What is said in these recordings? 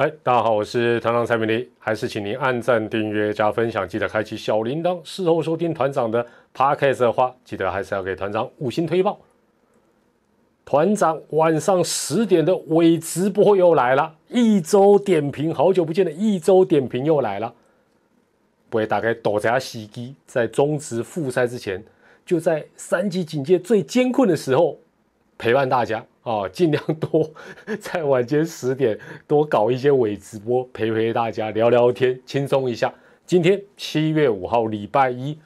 嗨，大家好，我是团长蔡明黎，还是请您按赞、订阅、加分享，记得开启小铃铛。事后收听团长的 podcast 的话，记得还是要给团长五星推报。团长晚上十点的伪直播又来了，一周点评，好久不见的一周点评又来了。不会打开躲家洗衣机，在中职复赛之前，就在三级警戒最艰困的时候陪伴大家。啊，尽量多 在晚间十点多搞一些伪直播，陪陪大家聊聊天，轻松一下。今天七月五号，礼拜一，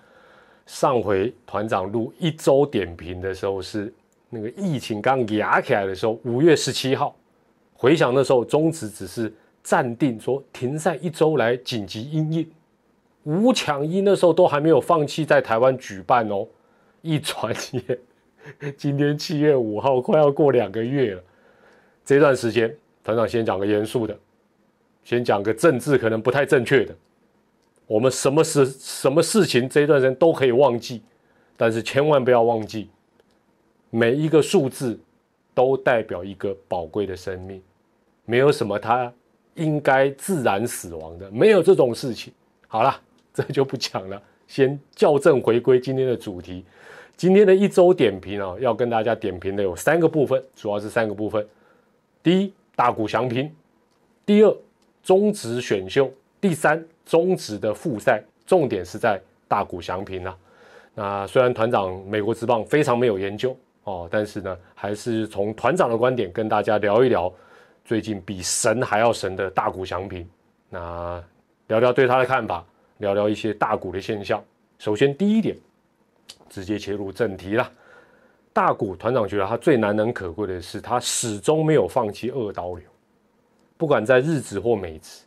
上回团长录一周点评的时候是那个疫情刚压起来的时候，五月十七号。回想那时候，中止只是暂定说停赛一周来紧急应应，五抢一那时候都还没有放弃在台湾举办哦。一转眼。今天七月五号，快要过两个月了。这段时间，团长先讲个严肃的，先讲个政治可能不太正确的。我们什么事、什么事情这一段时间都可以忘记，但是千万不要忘记，每一个数字都代表一个宝贵的生命。没有什么他应该自然死亡的，没有这种事情。好了，这就不讲了，先校正回归今天的主题。今天的一周点评啊，要跟大家点评的有三个部分，主要是三个部分。第一，大股详评；第二，中职选秀；第三，中职的复赛，重点是在大股详评啊。那虽然团长美国职棒非常没有研究哦，但是呢，还是从团长的观点跟大家聊一聊最近比神还要神的大股详评。那聊聊对他的看法，聊聊一些大股的现象。首先，第一点。直接切入正题啦。大谷团长觉得他最难能可贵的是，他始终没有放弃二刀流，不管在日职或美职。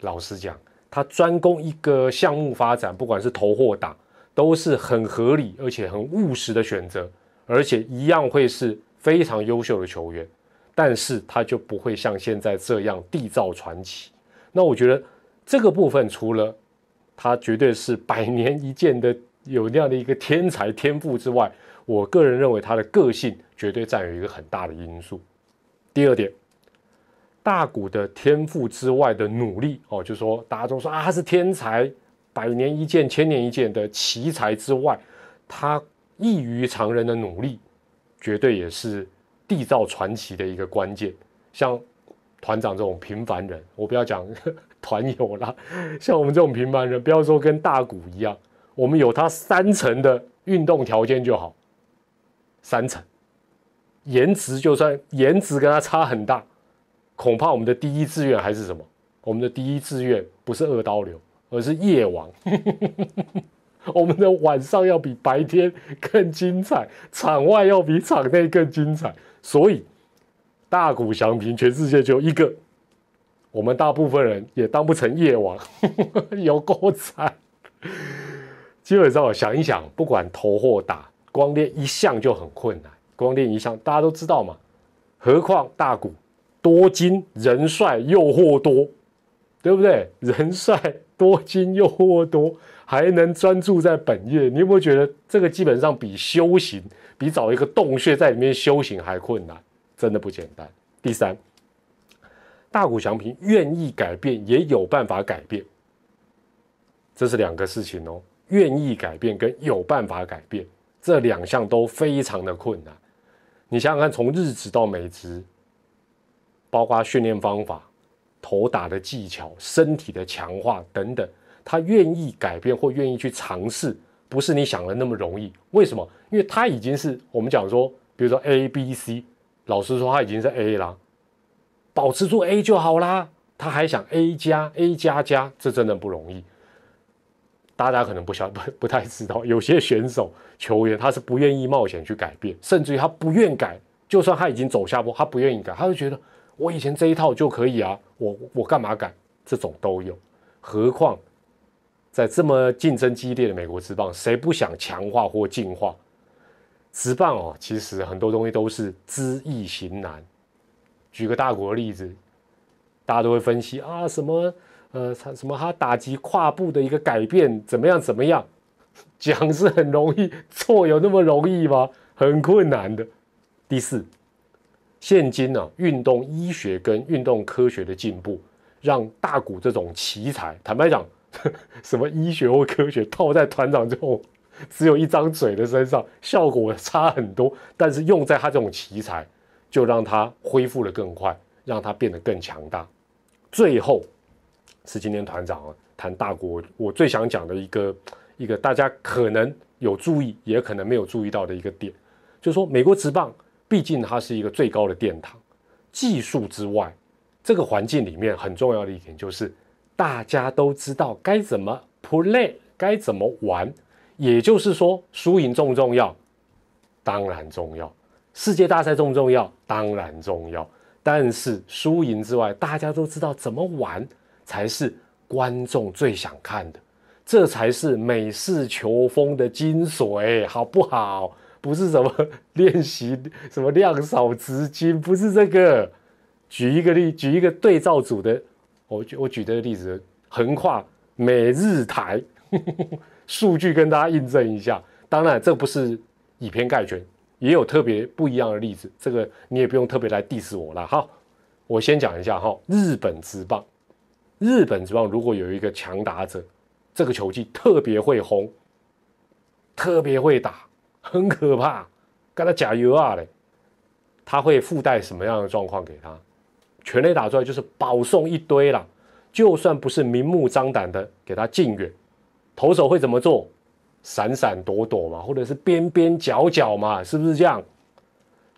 老实讲，他专攻一个项目发展，不管是投或打，都是很合理而且很务实的选择，而且一样会是非常优秀的球员。但是他就不会像现在这样缔造传奇。那我觉得这个部分，除了他绝对是百年一见的。有那样的一个天才天赋之外，我个人认为他的个性绝对占有一个很大的因素。第二点，大谷的天赋之外的努力哦，就说大家都说啊他是天才，百年一见、千年一见的奇才之外，他异于常人的努力，绝对也是缔造传奇的一个关键。像团长这种平凡人，我不要讲团友啦，像我们这种平凡人，不要说跟大谷一样。我们有他三层的运动条件就好，三层，颜值就算颜值跟他差很大，恐怕我们的第一志愿还是什么？我们的第一志愿不是二刀流，而是夜王。我们的晚上要比白天更精彩，场外要比场内更精彩。所以大谷翔平全世界就一个，我们大部分人也当不成夜王，有够惨。基本上想一想，不管投或打，光练一项就很困难。光练一项，大家都知道嘛。何况大股多金人帅诱惑多，对不对？人帅多金诱惑多，还能专注在本业，你有没有觉得这个基本上比修行，比找一个洞穴在里面修行还困难？真的不简单。第三，大股祥平愿意改变，也有办法改变，这是两个事情哦。愿意改变跟有办法改变这两项都非常的困难。你想想看，从日职到美职，包括训练方法、投打的技巧、身体的强化等等，他愿意改变或愿意去尝试，不是你想的那么容易。为什么？因为他已经是我们讲说，比如说 A、B、C，老师说他已经是 A 啦，保持住 A 就好啦。他还想 A 加 A 加加，这真的不容易。大家可能不晓不 不太知道，有些选手球员他是不愿意冒险去改变，甚至于他不愿改，就算他已经走下坡，他不愿意改，他就觉得我以前这一套就可以啊，我我干嘛改？这种都有，何况在这么竞争激烈的美国职棒，谁不想强化或进化？职棒哦，其实很多东西都是知易行难。举个大国的例子，大家都会分析啊什么。呃，他什么？他打击跨步的一个改变怎么样？怎么样？讲是很容易，做有那么容易吗？很困难的。第四，现今呢，运动医学跟运动科学的进步，让大股这种奇才，坦白讲，什么医学或科学套在团长这种 只有一张嘴的身上，效果差很多。但是用在他这种奇才，就让他恢复的更快，让他变得更强大。最后是今天团长啊谈大国，我最想讲的一个一个大家可能有注意，也可能没有注意到的一个点，就是说美国职棒。毕竟它是一个最高的殿堂，技术之外，这个环境里面很重要的一点就是大家都知道该怎么 play，该怎么玩。也就是说，输赢重不重要？当然重要。世界大赛重不重要？当然重要。但是输赢之外，大家都知道怎么玩才是观众最想看的，这才是美式球风的精髓，好不好？不是什么练习，什么量少值金，不是这个。举一个例，举一个对照组的，我举我举这个例子，横跨美日台 数据跟大家印证一下。当然，这不是以偏概全，也有特别不一样的例子。这个你也不用特别来 diss 我了。好，我先讲一下哈，日本职棒，日本职棒如果有一个强打者，这个球技特别会轰，特别会打。很可怕，跟他加油啊嘞！他会附带什么样的状况给他？全垒打出来就是保送一堆啦，就算不是明目张胆的给他近远，投手会怎么做？闪闪躲躲嘛，或者是边边角角嘛，是不是这样？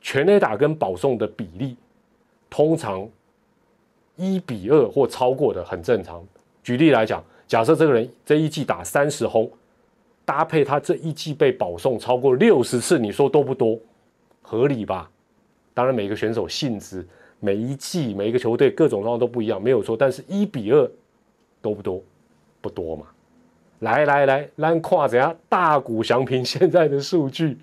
全垒打跟保送的比例通常一比二或超过的很正常。举例来讲，假设这个人这一季打三十轰。搭配他这一季被保送超过六十次，你说多不多？合理吧？当然，每个选手性质、每一季、每一个球队各种状况都不一样，没有错。但是一比二多不多？不多嘛。来来来，来看怎样？大谷翔平现在的数据，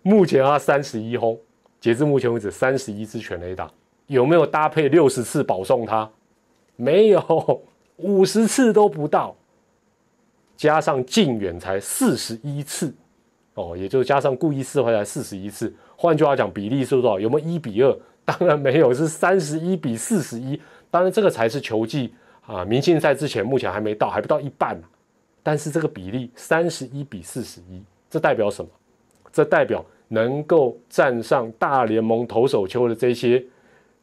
目前他三十一轰，截至目前为止三十一支全垒打，有没有搭配六十次保送他？没有，五十次都不到。加上近远才四十一次，哦，也就加上故意四坏才四十一次。换句话讲，比例是多少？有没有一比二？当然没有，是三十一比四十一。当然，这个才是球季啊，明星赛之前目前还没到，还不到一半但是这个比例三十一比四十一，这代表什么？这代表能够站上大联盟投手丘的这些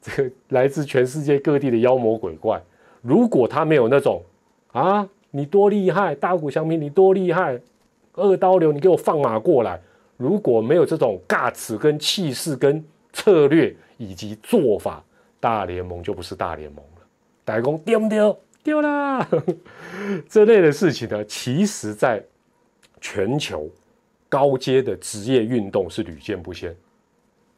这个来自全世界各地的妖魔鬼怪，如果他没有那种啊。你多厉害，大谷翔平，你多厉害，二刀流，你给我放马过来！如果没有这种尬词、跟气势、跟策略以及做法，大联盟就不是大联盟了。打工丢不丢？丢啦！这类的事情呢，其实在全球高阶的职业运动是屡见不鲜，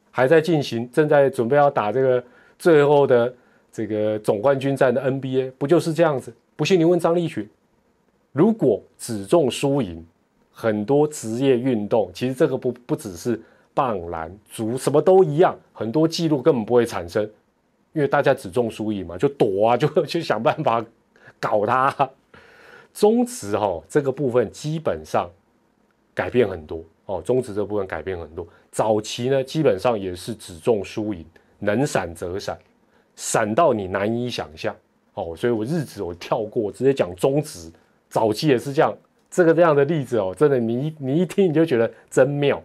还在进行，正在准备要打这个最后的这个总冠军战的 NBA，不就是这样子？不信你问张立群。如果只重输赢，很多职业运动其实这个不不只是棒篮足，什么都一样，很多记录根本不会产生，因为大家只重输赢嘛，就躲啊，就去想办法搞它。中职哈这个部分基本上改变很多哦，中职这部分改变很多。早期呢，基本上也是只重输赢，能闪则闪，闪到你难以想象哦。所以我日子我跳过，直接讲中职。早期也是这样，这个这样的例子哦，真的，你你一听你就觉得真妙。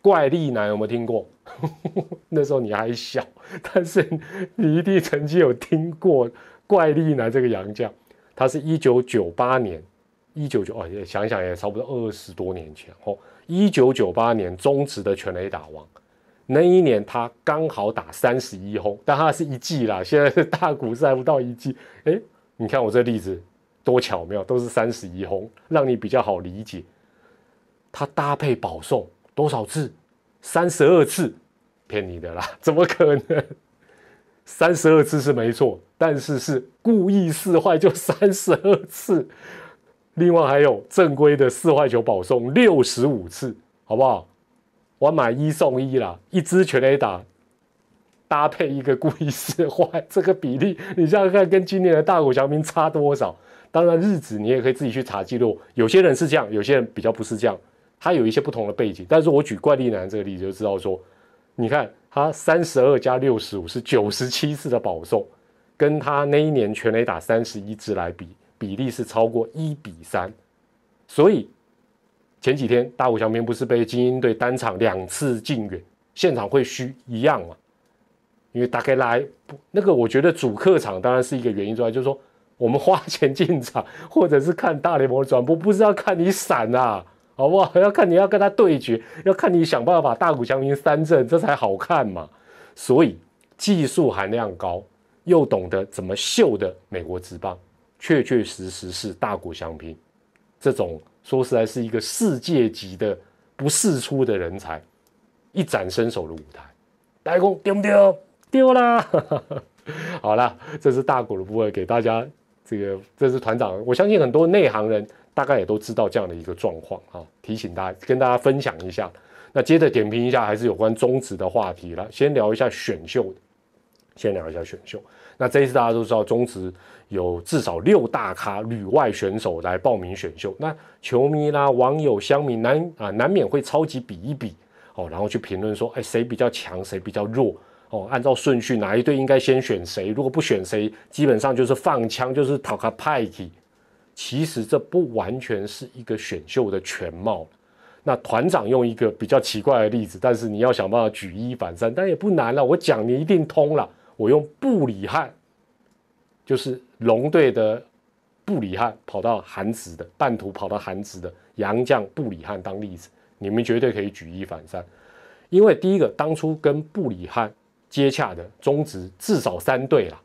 怪力男有没有听过？那时候你还小，但是你一定曾经有听过怪力男这个洋将。他是一九九八年，一九九哦，想想也差不多二十多年前哦。一九九八年中职的全垒打王，那一年他刚好打三十一轰，但他是一季啦，现在是大股赛不到一季。哎，你看我这例子。多巧妙，都是三十一轰，让你比较好理解。他搭配保送多少次？三十二次，骗你的啦，怎么可能？三十二次是没错，但是是故意四坏就 三十二次。另外还有正规的四坏球保送六十五次，好不好？我买一送一啦，一支全垒打搭配一个故意四坏，这个比例你想想看，跟今年的大谷翔平差多少？当然，日子你也可以自己去查记录。有些人是这样，有些人比较不是这样。他有一些不同的背景。但是我举怪力男这个例子就知道说，你看他三十二加六十五是九十七次的保送，跟他那一年全垒打三十一支来比，比例是超过一比三。所以前几天大谷翔平不是被精英队单场两次禁远，现场会虚一样嘛？因为大概来那个，我觉得主客场当然是一个原因之外，就是说我们花钱进场，或者是看大联盟的转播，不是要看你闪啊，好不好？要看你要跟他对决，要看你想办法把大谷翔平三振，这才好看嘛。所以技术含量高又懂得怎么秀的美国职棒，确确实实是大谷翔平这种说实在是一个世界级的不世出的人才，一展身手的舞台。大家讲丢不丢？丢啦，好了，这是大股的部分，给大家这个，这是团长，我相信很多内行人大概也都知道这样的一个状况啊，提醒大家，跟大家分享一下。那接着点评一下，还是有关中职的话题了。先聊一下选秀，先聊一下选秀。那这一次大家都知道，中职有至少六大咖旅外选手来报名选秀，那球迷啦、网友、乡民难啊，难免会超级比一比哦，然后去评论说，哎，谁比较强，谁比较弱。哦，按照顺序，哪一队应该先选谁？如果不选谁，基本上就是放枪，就是讨个派系。其实这不完全是一个选秀的全貌。那团长用一个比较奇怪的例子，但是你要想办法举一反三，但也不难了。我讲你一定通了。我用布里汉，就是龙队的布里汉跑到韩职的，半途跑到韩职的洋将布里汉当例子，你们绝对可以举一反三。因为第一个，当初跟布里汉。接洽的中职至少三队啦，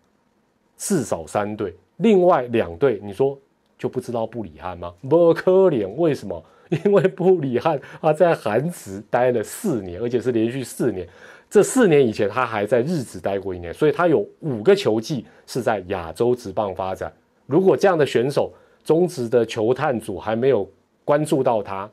至少三队。另外两队，你说就不知道布里汉吗？不可怜，为什么？因为布里汉他在韩职待了四年，而且是连续四年。这四年以前他还在日职待过一年，所以他有五个球季是在亚洲职棒发展。如果这样的选手，中职的球探组还没有关注到他，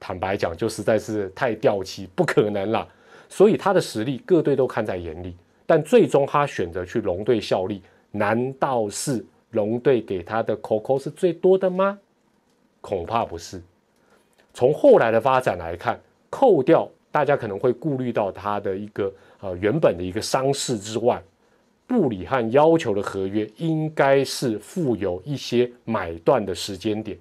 坦白讲，就实在是太掉漆，不可能了。所以他的实力各队都看在眼里，但最终他选择去龙队效力，难道是龙队给他的 COCO 是最多的吗？恐怕不是。从后来的发展来看，扣掉大家可能会顾虑到他的一个呃原本的一个伤势之外，布里汉要求的合约应该是附有一些买断的时间点，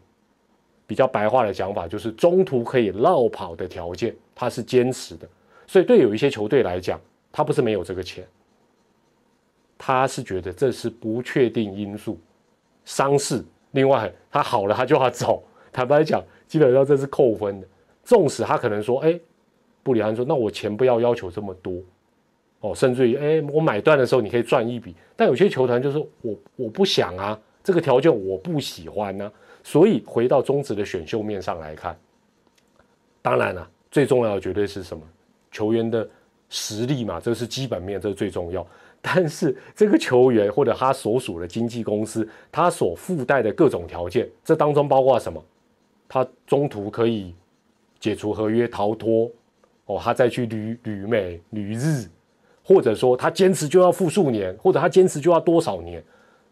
比较白话的讲法就是中途可以绕跑的条件，他是坚持的。所以，对有一些球队来讲，他不是没有这个钱，他是觉得这是不确定因素，伤势。另外，他好了，他就要走。坦白讲，基本上这是扣分的。纵使他可能说：“哎，布里安说，那我钱不要要求这么多哦，甚至于，哎，我买断的时候你可以赚一笔。”但有些球团就是我我不想啊，这个条件我不喜欢呢。所以回到中职的选秀面上来看，当然了，最重要的绝对是什么？球员的实力嘛，这是基本面，这是最重要。但是这个球员或者他所属的经纪公司，他所附带的各种条件，这当中包括什么？他中途可以解除合约逃脱，哦，他再去旅旅美、旅日，或者说他坚持就要复数年，或者他坚持就要多少年，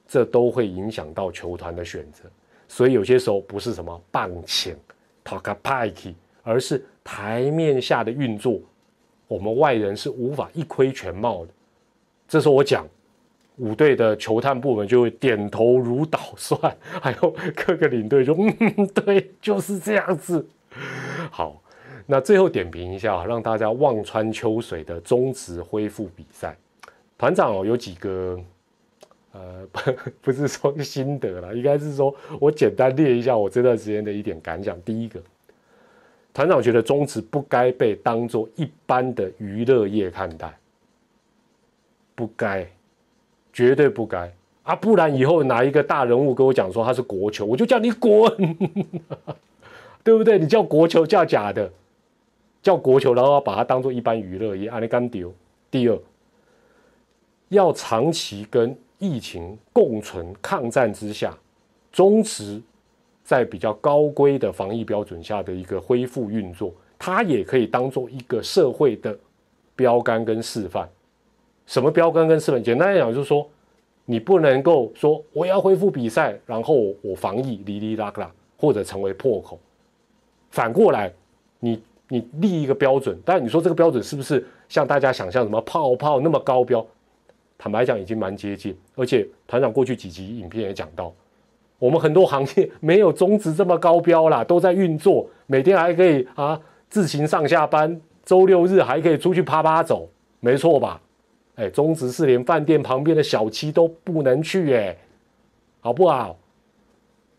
这都会影响到球团的选择。所以有些时候不是什么棒请、talk a party，而是台面下的运作。我们外人是无法一窥全貌的。这时候我讲，五队的球探部门就会点头如捣蒜，还有各个领队就嗯，对，就是这样子。好，那最后点评一下，让大家望穿秋水的中职恢复比赛。团长哦，有几个呃，不是说心得了，应该是说我简单列一下我这段时间的一点感想。第一个。团长觉得中职不该被当做一般的娱乐业看待，不该，绝对不该啊！不然以后哪一个大人物跟我讲说他是国球，我就叫你滚，对不对？你叫国球叫假的，叫国球，然后把它当做一般娱乐业，阿你干丢。第二，要长期跟疫情共存抗战之下，中职。在比较高规的防疫标准下的一个恢复运作，它也可以当做一个社会的标杆跟示范。什么标杆跟示范？简单来讲，就是说你不能够说我要恢复比赛，然后我防疫哩哩啦啦，或者成为破口。反过来，你你立一个标准，但你说这个标准是不是像大家想象什么泡泡那么高标，坦白讲已经蛮接近。而且团长过去几集影片也讲到，我们很多行业没有中职这么高标啦，都在运作，每天还可以啊自行上下班，周六日还可以出去啪啪走，没错吧？哎，中职是连饭店旁边的小七都不能去，哎，好不好？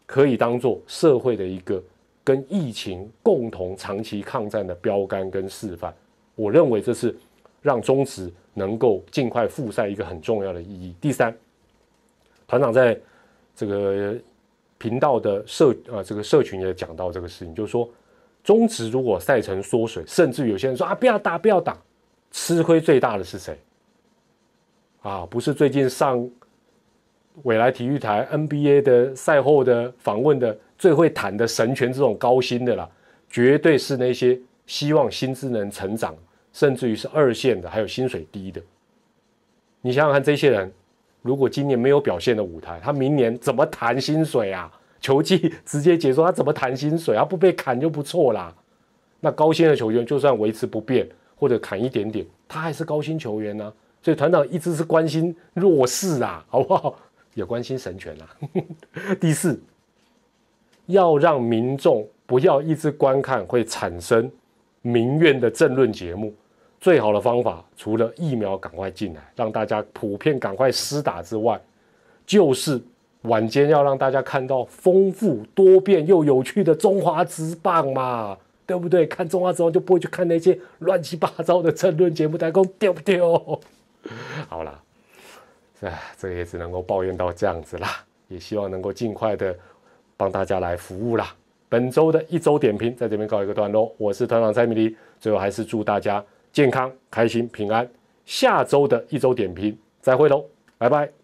可以当做社会的一个跟疫情共同长期抗战的标杆跟示范。我认为这是让中职能够尽快复赛一个很重要的意义。第三，团长在这个频道的社啊这个社群也讲到这个事情，就是说中职如果赛程缩水，甚至有些人说啊不要打不要打，吃亏最大的是谁？啊，不是最近上。未来体育台 NBA 的赛后的访问的最会谈的神权这种高薪的啦，绝对是那些希望薪资能成长，甚至于是二线的，还有薪水低的。你想想看，这些人如果今年没有表现的舞台，他明年怎么谈薪水啊？球技直接解说他怎么谈薪水，他不被砍就不错啦。那高薪的球员就算维持不变或者砍一点点，他还是高薪球员呢。所以团长一直是关心弱势啊，好不好？也关心神权啊。第四，要让民众不要一直观看会产生民怨的政论节目，最好的方法除了疫苗赶快进来，让大家普遍赶快施打之外，就是晚间要让大家看到丰富多变又有趣的中华之棒嘛，对不对？看中华之棒就不会去看那些乱七八糟的政论节目，大家讲对不对？好了。哎，这也只能够抱怨到这样子啦，也希望能够尽快的帮大家来服务啦。本周的一周点评在这边告一个段落，我是团长蔡米黎，最后还是祝大家健康、开心、平安。下周的一周点评再会喽，拜拜。